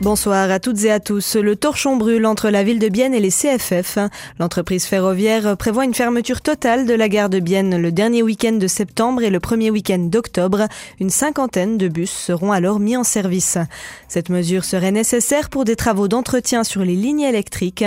Bonsoir à toutes et à tous. Le torchon brûle entre la ville de Bienne et les CFF. L'entreprise ferroviaire prévoit une fermeture totale de la gare de Bienne le dernier week-end de septembre et le premier week-end d'octobre. Une cinquantaine de bus seront alors mis en service. Cette mesure serait nécessaire pour des travaux d'entretien sur les lignes électriques,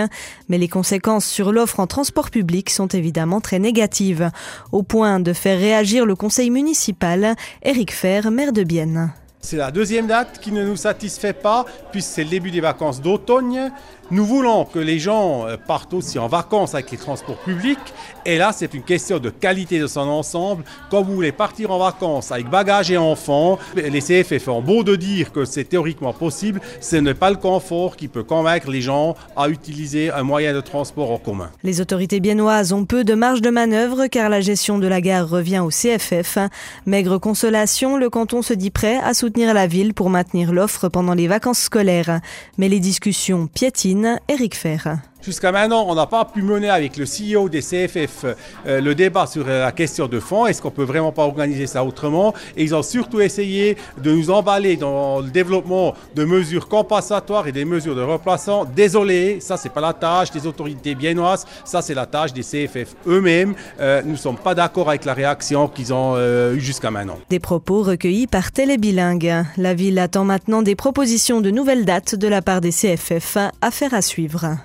mais les conséquences sur l'offre en transport public sont évidemment très négatives, au point de faire réagir le conseil municipal. Éric Fer, maire de Bienne. C'est la deuxième date qui ne nous satisfait pas, puisque c'est le début des vacances d'automne. Nous voulons que les gens euh, partent aussi en vacances avec les transports publics. Et là, c'est une question de qualité de son ensemble. Quand vous voulez partir en vacances avec bagages et enfants, les CFF ont beau de dire que c'est théoriquement possible, ce n'est pas le confort qui peut convaincre les gens à utiliser un moyen de transport en commun. Les autorités biennoises ont peu de marge de manœuvre car la gestion de la gare revient au CFF. Maigre consolation, le canton se dit prêt à soutenir la ville pour maintenir l'offre pendant les vacances scolaires. Mais les discussions piétinent Eric Fer. Jusqu'à maintenant, on n'a pas pu mener avec le CEO des CFF euh, le débat sur la question de fond. Est-ce qu'on peut vraiment pas organiser ça autrement? Et ils ont surtout essayé de nous emballer dans le développement de mesures compensatoires et des mesures de remplaçant. Désolé, ça c'est pas la tâche des autorités biennoises, ça c'est la tâche des CFF eux-mêmes. Euh, nous ne sommes pas d'accord avec la réaction qu'ils ont euh, eue jusqu'à maintenant. Des propos recueillis par Télébilingue. La ville attend maintenant des propositions de nouvelles dates de la part des CFF. Affaire à suivre.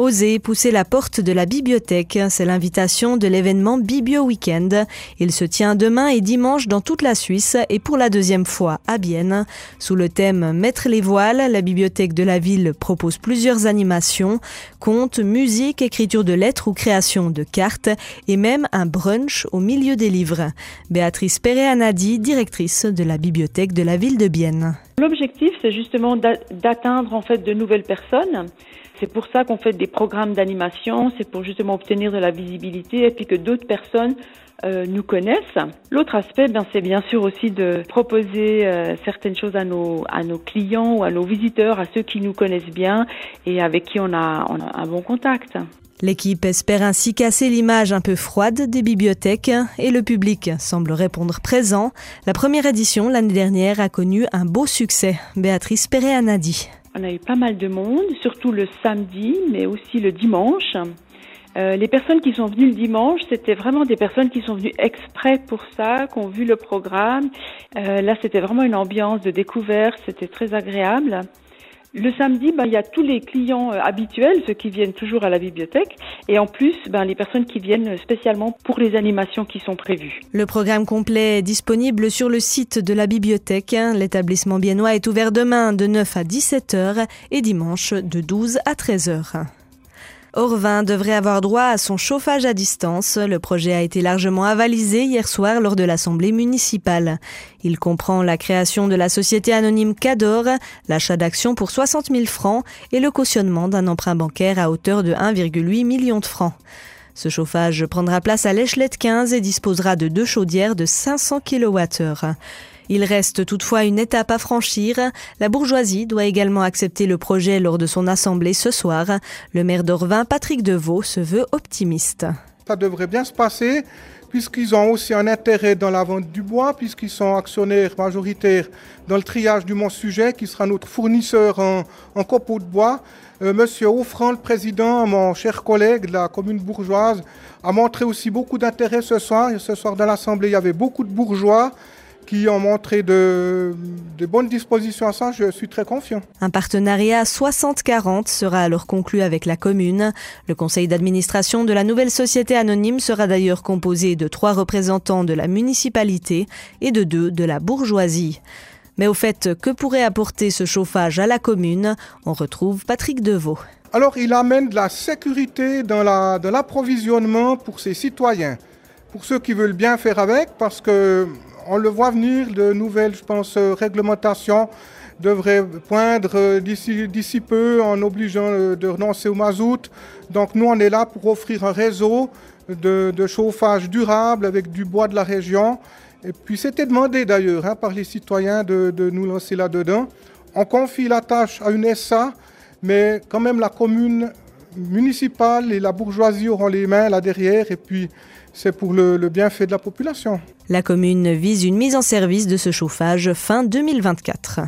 Oser pousser la porte de la bibliothèque, c'est l'invitation de l'événement Bibio Weekend. Il se tient demain et dimanche dans toute la Suisse et pour la deuxième fois à Bienne. Sous le thème Mettre les voiles, la bibliothèque de la ville propose plusieurs animations, contes, musique, écriture de lettres ou création de cartes et même un brunch au milieu des livres. Béatrice Perret-Anadi, directrice de la bibliothèque de la ville de Bienne. L'objectif, c'est justement d'atteindre en fait de nouvelles personnes c'est pour ça qu'on fait des programmes d'animation, c'est pour justement obtenir de la visibilité et puis que d'autres personnes euh, nous connaissent. L'autre aspect, ben, c'est bien sûr aussi de proposer euh, certaines choses à nos, clients ou à nos visiteurs, à ceux qui nous connaissent bien et avec qui on a un bon contact. L'équipe espère ainsi casser l'image un peu froide des bibliothèques et le public semble répondre présent. La première édition l'année dernière a connu un beau succès. Béatrice Perret-Anadi. On a eu pas mal de monde, surtout le samedi, mais aussi le dimanche. Euh, les personnes qui sont venues le dimanche, c'était vraiment des personnes qui sont venues exprès pour ça, qui ont vu le programme. Euh, là, c'était vraiment une ambiance de découverte, c'était très agréable. Le samedi, ben, il y a tous les clients euh, habituels, ceux qui viennent toujours à la bibliothèque, et en plus, ben, les personnes qui viennent spécialement pour les animations qui sont prévues. Le programme complet est disponible sur le site de la bibliothèque. L'établissement biennois est ouvert demain de 9 à 17 h et dimanche de 12 à 13 h Orvin devrait avoir droit à son chauffage à distance. Le projet a été largement avalisé hier soir lors de l'Assemblée municipale. Il comprend la création de la société anonyme Cador, l'achat d'actions pour 60 000 francs et le cautionnement d'un emprunt bancaire à hauteur de 1,8 million de francs. Ce chauffage prendra place à l'échelette 15 et disposera de deux chaudières de 500 kWh. Il reste toutefois une étape à franchir. La bourgeoisie doit également accepter le projet lors de son assemblée ce soir. Le maire d'Orvin, Patrick Deveau, se veut optimiste. Ça devrait bien se passer puisqu'ils ont aussi un intérêt dans la vente du bois, puisqu'ils sont actionnaires majoritaires dans le triage du Mont-Sujet, qui sera notre fournisseur en, copeaux de bois. Euh, Monsieur Offrand, le président, mon cher collègue de la commune bourgeoise, a montré aussi beaucoup d'intérêt ce soir. ce soir, dans l'Assemblée, il y avait beaucoup de bourgeois qui ont montré de, bonnes dispositions à ça, je suis très confiant. Un partenariat 60-40 sera alors conclu avec la commune. Le conseil d'administration de la nouvelle société anonyme sera d'ailleurs composé de trois représentants de la municipalité et de deux de la bourgeoisie. Mais au fait, que pourrait apporter ce chauffage à la commune? On retrouve Patrick Deveau. Alors, il amène de la sécurité dans l'approvisionnement pour ses citoyens, pour ceux qui veulent bien faire avec, parce que on le voit venir, de nouvelles, je pense, euh, réglementations devraient poindre euh, d'ici peu en obligeant euh, de renoncer au mazout. Donc nous, on est là pour offrir un réseau de, chauffage durable avec du bois de la région. Et puis c'était demandé d'ailleurs hein, par les citoyens de, de nous lancer là-dedans. On confie la tâche à une SA, mais quand même la commune municipal et la bourgeoisie auront les mains là derrière et puis c'est pour le, bienfait de la population. La commune vise une mise en service de ce chauffage fin 2024.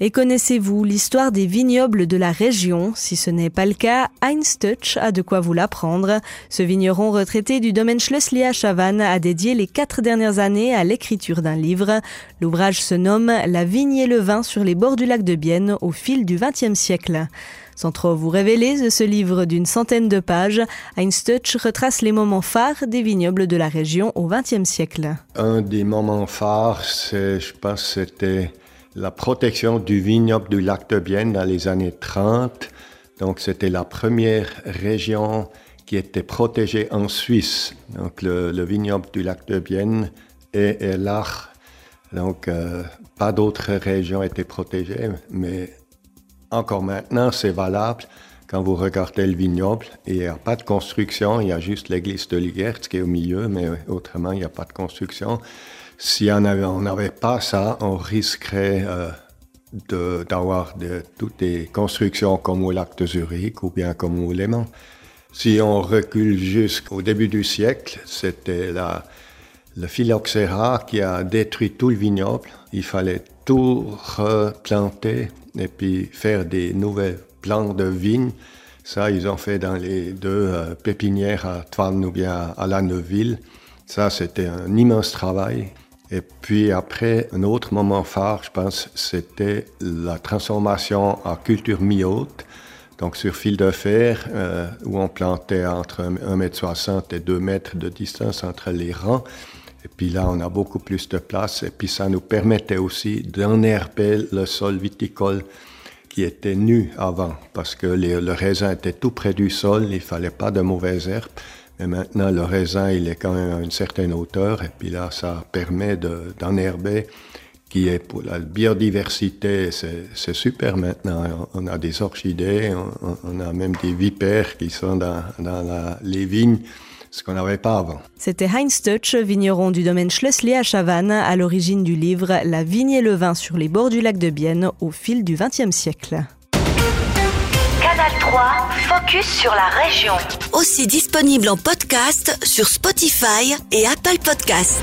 Et connaissez-vous l'histoire des vignobles de la région? Si ce n'est pas le cas, Heinz Touch a de quoi vous l'apprendre. Ce vigneron retraité du domaine Schlesli à Chavannes a dédié les quatre dernières années à l'écriture d'un livre. L'ouvrage se nomme La vigne et le vin sur les bords du lac de Bienne au fil du XXe siècle. Sans trop vous révéler ce livre d'une centaine de pages, Heinz Touch retrace les moments phares des vignobles de la région au XXe siècle. Un des moments phares, je pense, c'était la protection du vignoble du lac de Bienne dans les années 30. Donc, c'était la première région qui était protégée en Suisse. Donc, le, vignoble du lac de Bienne et, et l'Arc. Donc, euh, pas d'autres régions étaient protégées, mais encore maintenant, c'est valable. Quand vous regardez le vignoble, il n'y a pas de construction, il y a juste l'église de Ligert qui est au milieu, mais autrement, il n'y a pas de construction. Si on n'avait pas ça, on risquerait euh, d'avoir toutes des constructions comme au lac de Zurich ou bien comme au Léman. Si on recule jusqu'au début du siècle, c'était le phylloxéra qui a détruit tout le vignoble. Il fallait tout replanter et puis faire des nouvelles plants de vignes. Ça, ils ont fait dans les deux euh, pépinières à Tvann ou bien à La Neuville. Ça, c'était un immense travail. Et puis après, un autre moment phare, je pense, c'était la transformation en culture mi-haute, donc sur fil de fer, euh, où on plantait entre 1,60 m et 2 m de distance entre les rangs. Et puis là, on a beaucoup plus de place. Et puis ça nous permettait aussi d'enherber le sol viticole qui était nu avant, parce que le raisin était tout près du sol, il fallait pas de mauvaises herbes. Mais maintenant, le raisin, il est quand même à une certaine hauteur, et puis là, ça permet d'enherber, qui est pour la biodiversité, c'est super maintenant. On a des orchidées, on, a même des vipères qui sont dans les vignes ce qu'on n'avait pas avant. C'était Heinz Touch, vigneron du domaine Schlesli à Chavannes, à l'origine du livre La vigne et le vin sur les bords du lac de Bienne au fil du XXe siècle. Canal 3, focus sur la région. Aussi disponible en podcast sur Spotify et Apple Podcast.